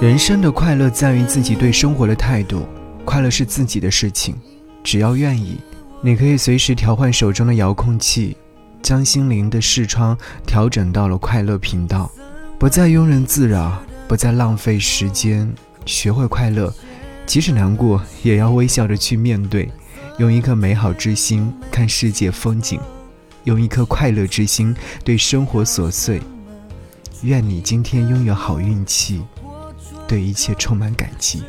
人生的快乐在于自己对生活的态度，快乐是自己的事情，只要愿意，你可以随时调换手中的遥控器，将心灵的视窗调整到了快乐频道，不再庸人自扰，不再浪费时间，学会快乐，即使难过也要微笑着去面对，用一颗美好之心看世界风景，用一颗快乐之心对生活琐碎。愿你今天拥有好运气。对一切充满感激。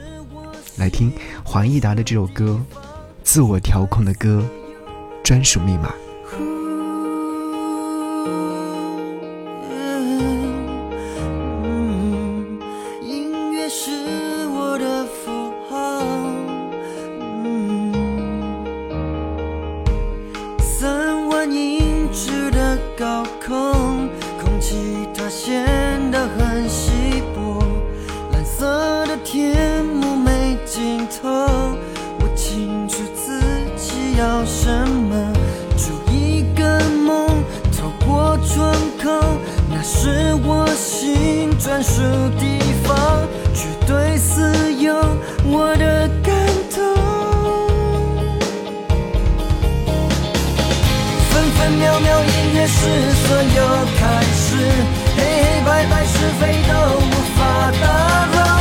来听黄义达的这首歌，《自我调控的歌》，专属密码。分分秒秒，音乐是所有开始，黑黑白白，是非都无法打扰。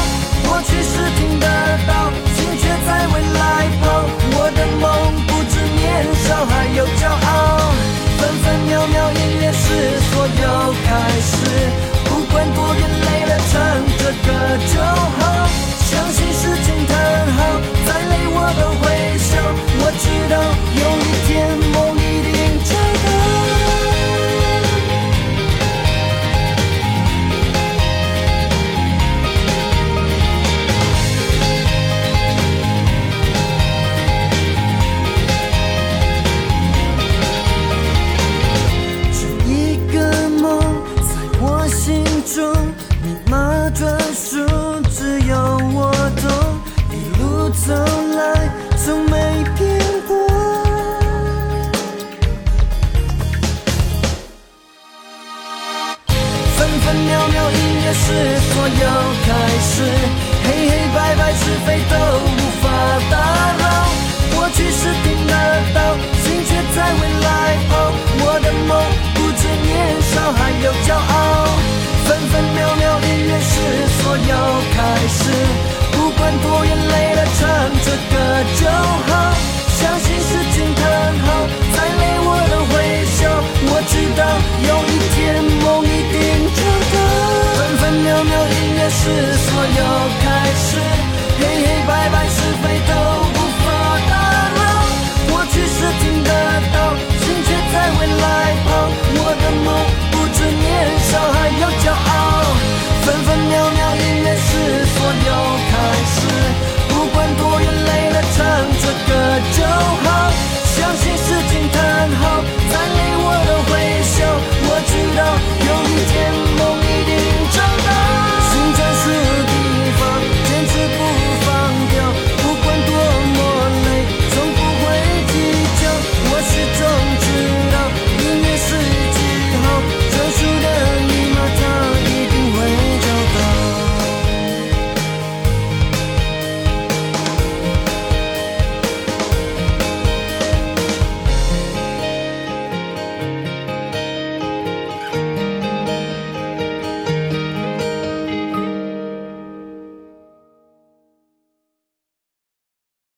走来，从没变过。分分秒秒，音乐是所有开始。